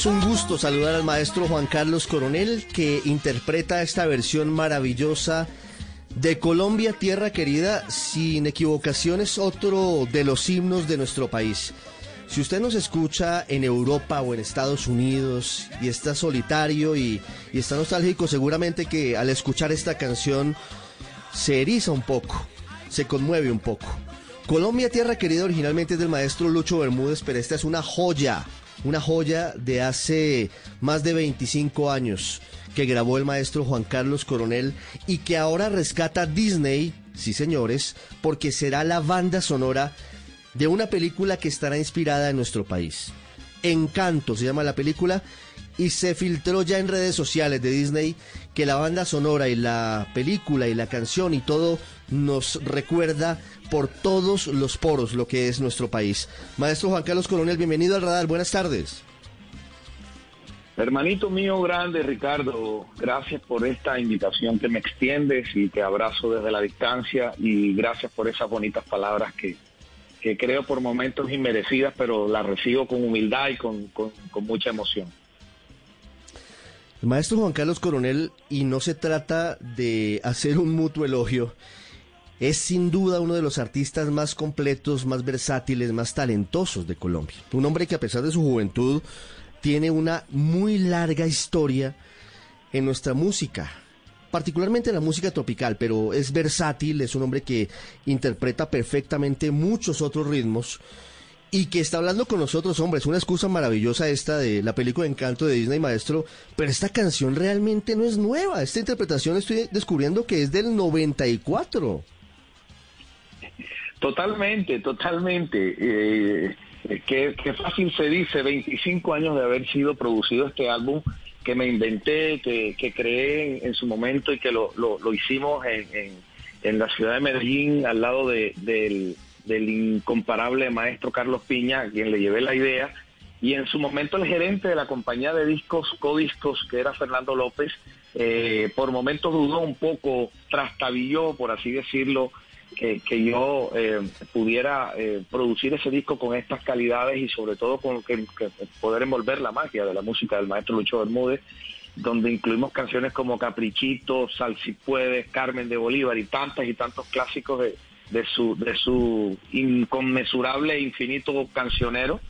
Es un gusto saludar al maestro Juan Carlos Coronel que interpreta esta versión maravillosa de Colombia, Tierra Querida, sin equivocaciones, otro de los himnos de nuestro país. Si usted nos escucha en Europa o en Estados Unidos y está solitario y, y está nostálgico, seguramente que al escuchar esta canción se eriza un poco, se conmueve un poco. Colombia, Tierra Querida originalmente es del maestro Lucho Bermúdez, pero esta es una joya una joya de hace más de 25 años que grabó el maestro Juan Carlos Coronel y que ahora rescata Disney, sí señores, porque será la banda sonora de una película que estará inspirada en nuestro país. Encanto se llama la película y se filtró ya en redes sociales de Disney que la banda sonora y la película y la canción y todo nos recuerda por todos los poros lo que es nuestro país. Maestro Juan Carlos Coronel, bienvenido al radar, buenas tardes. Hermanito mío grande, Ricardo, gracias por esta invitación que me extiendes y te abrazo desde la distancia y gracias por esas bonitas palabras que, que creo por momentos inmerecidas, pero las recibo con humildad y con, con, con mucha emoción. Maestro Juan Carlos Coronel, y no se trata de hacer un mutuo elogio, es sin duda uno de los artistas más completos, más versátiles, más talentosos de Colombia. Un hombre que a pesar de su juventud tiene una muy larga historia en nuestra música, particularmente en la música tropical, pero es versátil, es un hombre que interpreta perfectamente muchos otros ritmos y que está hablando con nosotros, hombre, es una excusa maravillosa esta de la película de Encanto de Disney, maestro, pero esta canción realmente no es nueva, esta interpretación estoy descubriendo que es del 94. Totalmente, totalmente. Eh, qué, fácil se dice, 25 años de haber sido producido este álbum que me inventé, que, que creé en, su momento y que lo, hicimos en, la ciudad de Medellín, al lado de, del, del incomparable maestro Carlos Piña, a quien le llevé la idea. Y en su momento el gerente de la compañía de discos Codiscos, que era Fernando López, eh, por momentos dudó un poco, trastabilló, por así decirlo, que, yo eh, pudiera eh, producir ese disco con estas calidades y sobre todo con que, poder envolver la magia de la música del maestro Lucho Bermúdez, donde incluimos canciones como Caprichito, Sal si puedes, Carmen de Bolívar y tantas y tantos clásicos de, de su de su inconmensurable e infinito cancionero.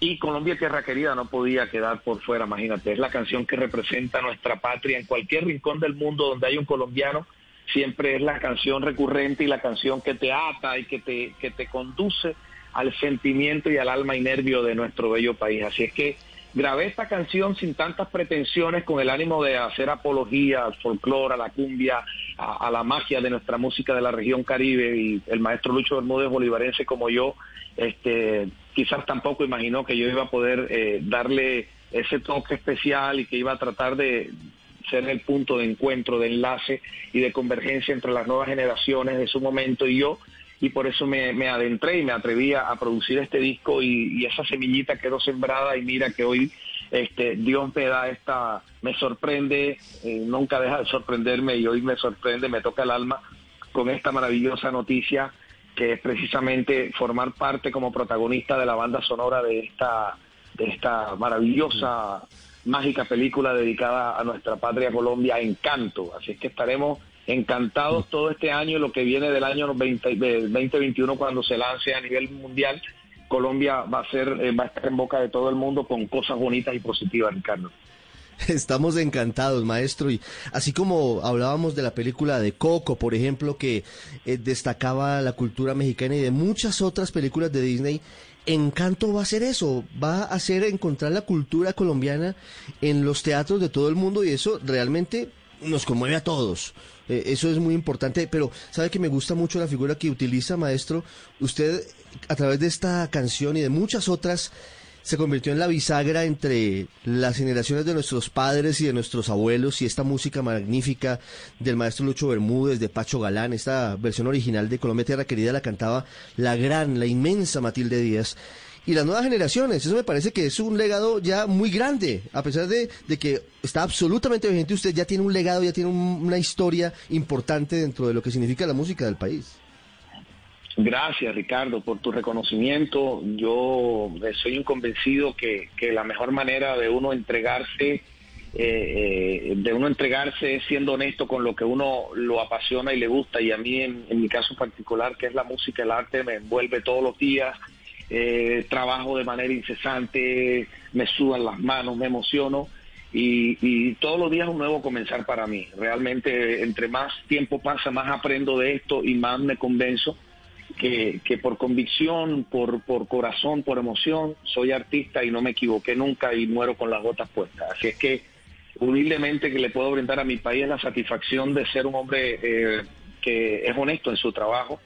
Y Colombia Tierra Querida no podía quedar por fuera, imagínate, es la canción que representa nuestra patria en cualquier rincón del mundo donde hay un colombiano siempre es la canción recurrente y la canción que te ata y que te, que te conduce al sentimiento y al alma y nervio de nuestro bello país. Así es que grabé esta canción sin tantas pretensiones, con el ánimo de hacer apología al folclore, a la cumbia, a, la magia de nuestra música de la región Caribe. Y el maestro Lucho Bermúdez, bolivarense como yo, este, quizás tampoco imaginó que yo iba a poder eh, darle ese toque especial y que iba a tratar de, ser el punto de encuentro, de enlace y de convergencia entre las nuevas generaciones de su momento y yo, y por eso me, adentré y me atreví a, producir este disco y, esa semillita quedó sembrada y mira que hoy este, Dios me da esta, me sorprende, eh, nunca deja de sorprenderme y hoy me sorprende, me toca el alma con esta maravillosa noticia que es precisamente formar parte como protagonista de la banda sonora de esta, de esta maravillosa mágica película dedicada a nuestra patria Colombia, Encanto. Así es que estaremos encantados todo este año, lo que viene del año 2021 cuando se lance a nivel mundial. Colombia va a ser, eh, va a estar en boca de todo el mundo con cosas bonitas y positivas, Ricardo. Estamos encantados, maestro. Y así como hablábamos de la película de Coco, por ejemplo, que eh, destacaba la cultura mexicana y de muchas otras películas de Disney, Encanto va a ser eso, va a hacer encontrar la cultura colombiana en los teatros de todo el mundo y eso realmente nos conmueve a todos. Eh, eso es muy importante, pero sabe que me gusta mucho la figura que utiliza, maestro. Usted, a través de esta canción y de muchas otras, se convirtió en la bisagra entre las generaciones de nuestros padres y de nuestros abuelos y esta música magnífica del maestro Lucho Bermúdez, de Pacho Galán, esta versión original de Colombia Tierra Querida la cantaba la gran, la inmensa Matilde Díaz. Y las nuevas generaciones, eso me parece que es un legado ya muy grande, a pesar de, que está absolutamente vigente, usted ya tiene un legado, ya tiene una historia importante dentro de lo que significa la música del país. Gracias, Ricardo, por tu reconocimiento. Yo soy un convencido que, que la mejor manera de uno entregarse, eh, eh, de uno entregarse es siendo honesto con lo que uno lo apasiona y le gusta. Y a mí, en, mi caso particular, que es la música, el arte, me envuelve todos los días. Eh, trabajo de manera incesante, me sudan las manos, me emociono. Y, todos los días es un nuevo comenzar para mí. Realmente, entre más tiempo pasa, más aprendo de esto y más me convenzo que, por convicción, por, por corazón, por emoción, soy artista y no me equivoqué nunca y muero con las botas puestas. Así es que humildemente que le puedo brindar a mi país la satisfacción de ser un hombre eh, que es honesto en su trabajo,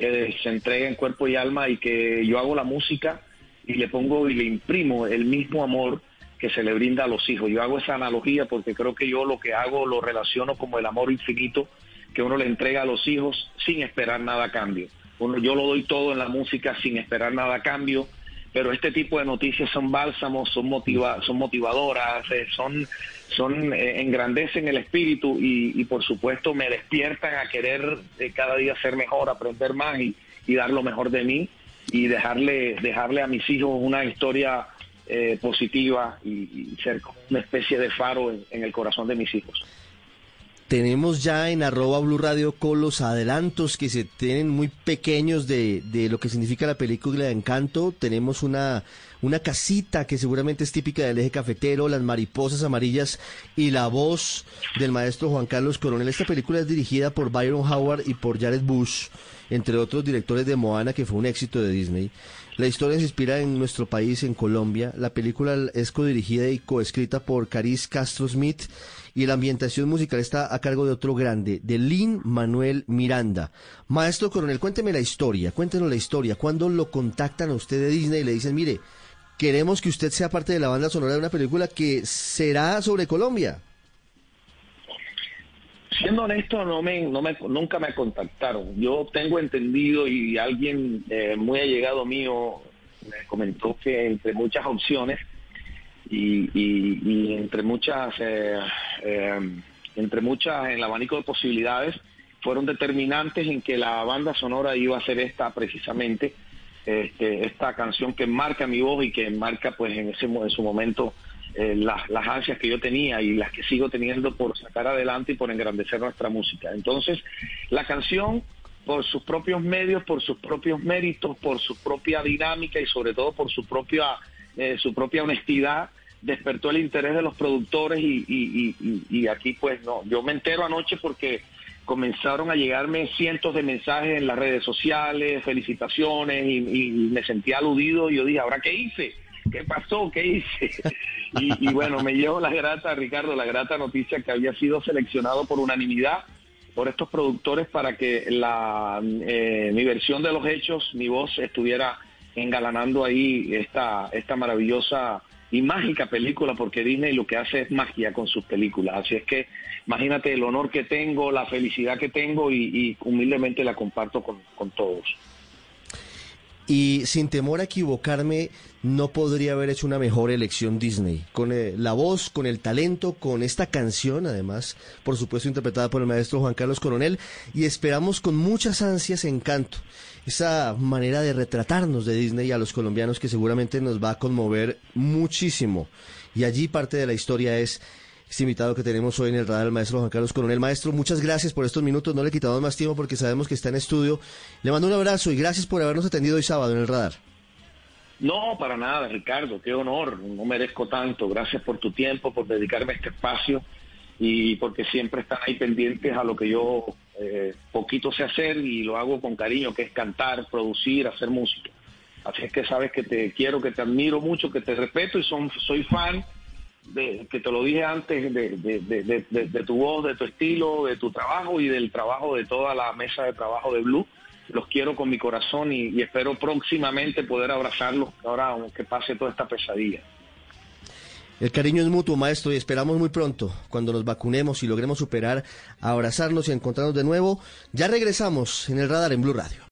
que se entrega en cuerpo y alma y que yo hago la música y le pongo y le imprimo el mismo amor que se le brinda a los hijos. Yo hago esa analogía porque creo que yo lo que hago lo relaciono como el amor infinito que uno le entrega a los hijos sin esperar nada a cambio yo lo doy todo en la música sin esperar nada a cambio, pero este tipo de noticias son bálsamos, son, motiva son motivadoras, eh, son, son eh, engrandecen el espíritu y, por supuesto me despiertan a querer eh, cada día ser mejor, aprender más y, dar lo mejor de mí y dejarle, dejarle a mis hijos una historia positiva y, ser como una especie de faro en el corazón de mis hijos. Tenemos ya en arroba Blue Radio con los adelantos que se tienen muy pequeños de, de, lo que significa la película de Encanto. Tenemos una, una casita que seguramente es típica del eje cafetero, las mariposas amarillas y la voz del maestro Juan Carlos Coronel. Esta película es dirigida por Byron Howard y por Jared Bush, entre otros directores de Moana, que fue un éxito de Disney. La historia se inspira en nuestro país, en Colombia. La película es codirigida y coescrita por Caris Castro Smith y la ambientación musical está a cargo de otro grande, de Lin Manuel Miranda. Maestro Coronel, cuénteme la historia, cuéntenos la historia. ¿Cuándo lo contactan a usted de Disney y le dicen, mire, queremos que usted sea parte de la banda sonora de una película que será sobre Colombia? Siendo honesto, no me, no me, nunca me contactaron. Yo tengo entendido y alguien eh, muy allegado mío me comentó que entre muchas opciones y, entre muchas eh, eh, entre muchas en el abanico de posibilidades fueron determinantes en que la banda sonora iba a ser esta precisamente este, esta canción que marca mi voz y que marca pues en ese en su momento eh, las, las ansias que yo tenía y las que sigo teniendo por sacar adelante y por engrandecer nuestra música. Entonces la canción por sus propios medios, por sus propios méritos, por su propia dinámica y sobre todo por su propia su propia honestidad, despertó el interés de los productores y, aquí pues no, yo me entero anoche porque comenzaron a llegarme cientos de mensajes en las redes sociales, felicitaciones y, me sentí aludido y yo dije, ¿ahora qué hice? ¿Qué pasó? ¿Qué hice? y, bueno, me llevo la grata, Ricardo, la grata noticia que había sido seleccionado por unanimidad por estos productores para que la, eh, mi versión de los hechos, mi voz estuviera engalanando ahí esta, esta maravillosa y mágica película porque Disney lo que hace es magia con sus películas. Así es que imagínate el honor que tengo, la felicidad que tengo y, humildemente la comparto con, con todos. Y sin temor a equivocarme, no podría haber hecho una mejor elección Disney. Con eh, la voz, con el talento, con esta canción, además, por supuesto, interpretada por el maestro Juan Carlos Coronel. Y esperamos con muchas ansias Encanto. Esa manera de retratarnos de Disney a los colombianos que seguramente nos va a conmover muchísimo. Y allí parte de la historia es este invitado que tenemos hoy en el radar, el maestro Juan Carlos Coronel. Maestro, muchas gracias por estos minutos. No le quitamos más tiempo porque sabemos que está en estudio. Le mando un abrazo y gracias por habernos atendido hoy sábado en el radar. No, para nada, Ricardo. Qué honor. No merezco tanto. Gracias por tu tiempo, por dedicarme a este espacio y porque siempre están ahí pendientes a lo que yo eh, poquito sé hacer y lo hago con cariño, que es cantar, producir, hacer música. Así es que sabes que te quiero, que te admiro mucho, que te respeto y son, soy fan de, que te lo dije antes, de, de, tu voz, de tu estilo, de tu trabajo y del trabajo de toda la mesa de trabajo de Blue. Los quiero con mi corazón y, espero próximamente poder abrazarlos ahora aunque pase toda esta pesadilla. El cariño es mutuo, maestro, y esperamos muy pronto, cuando nos vacunemos y logremos superar, abrazarnos y encontrarnos de nuevo. Ya regresamos en el radar en Blue Radio.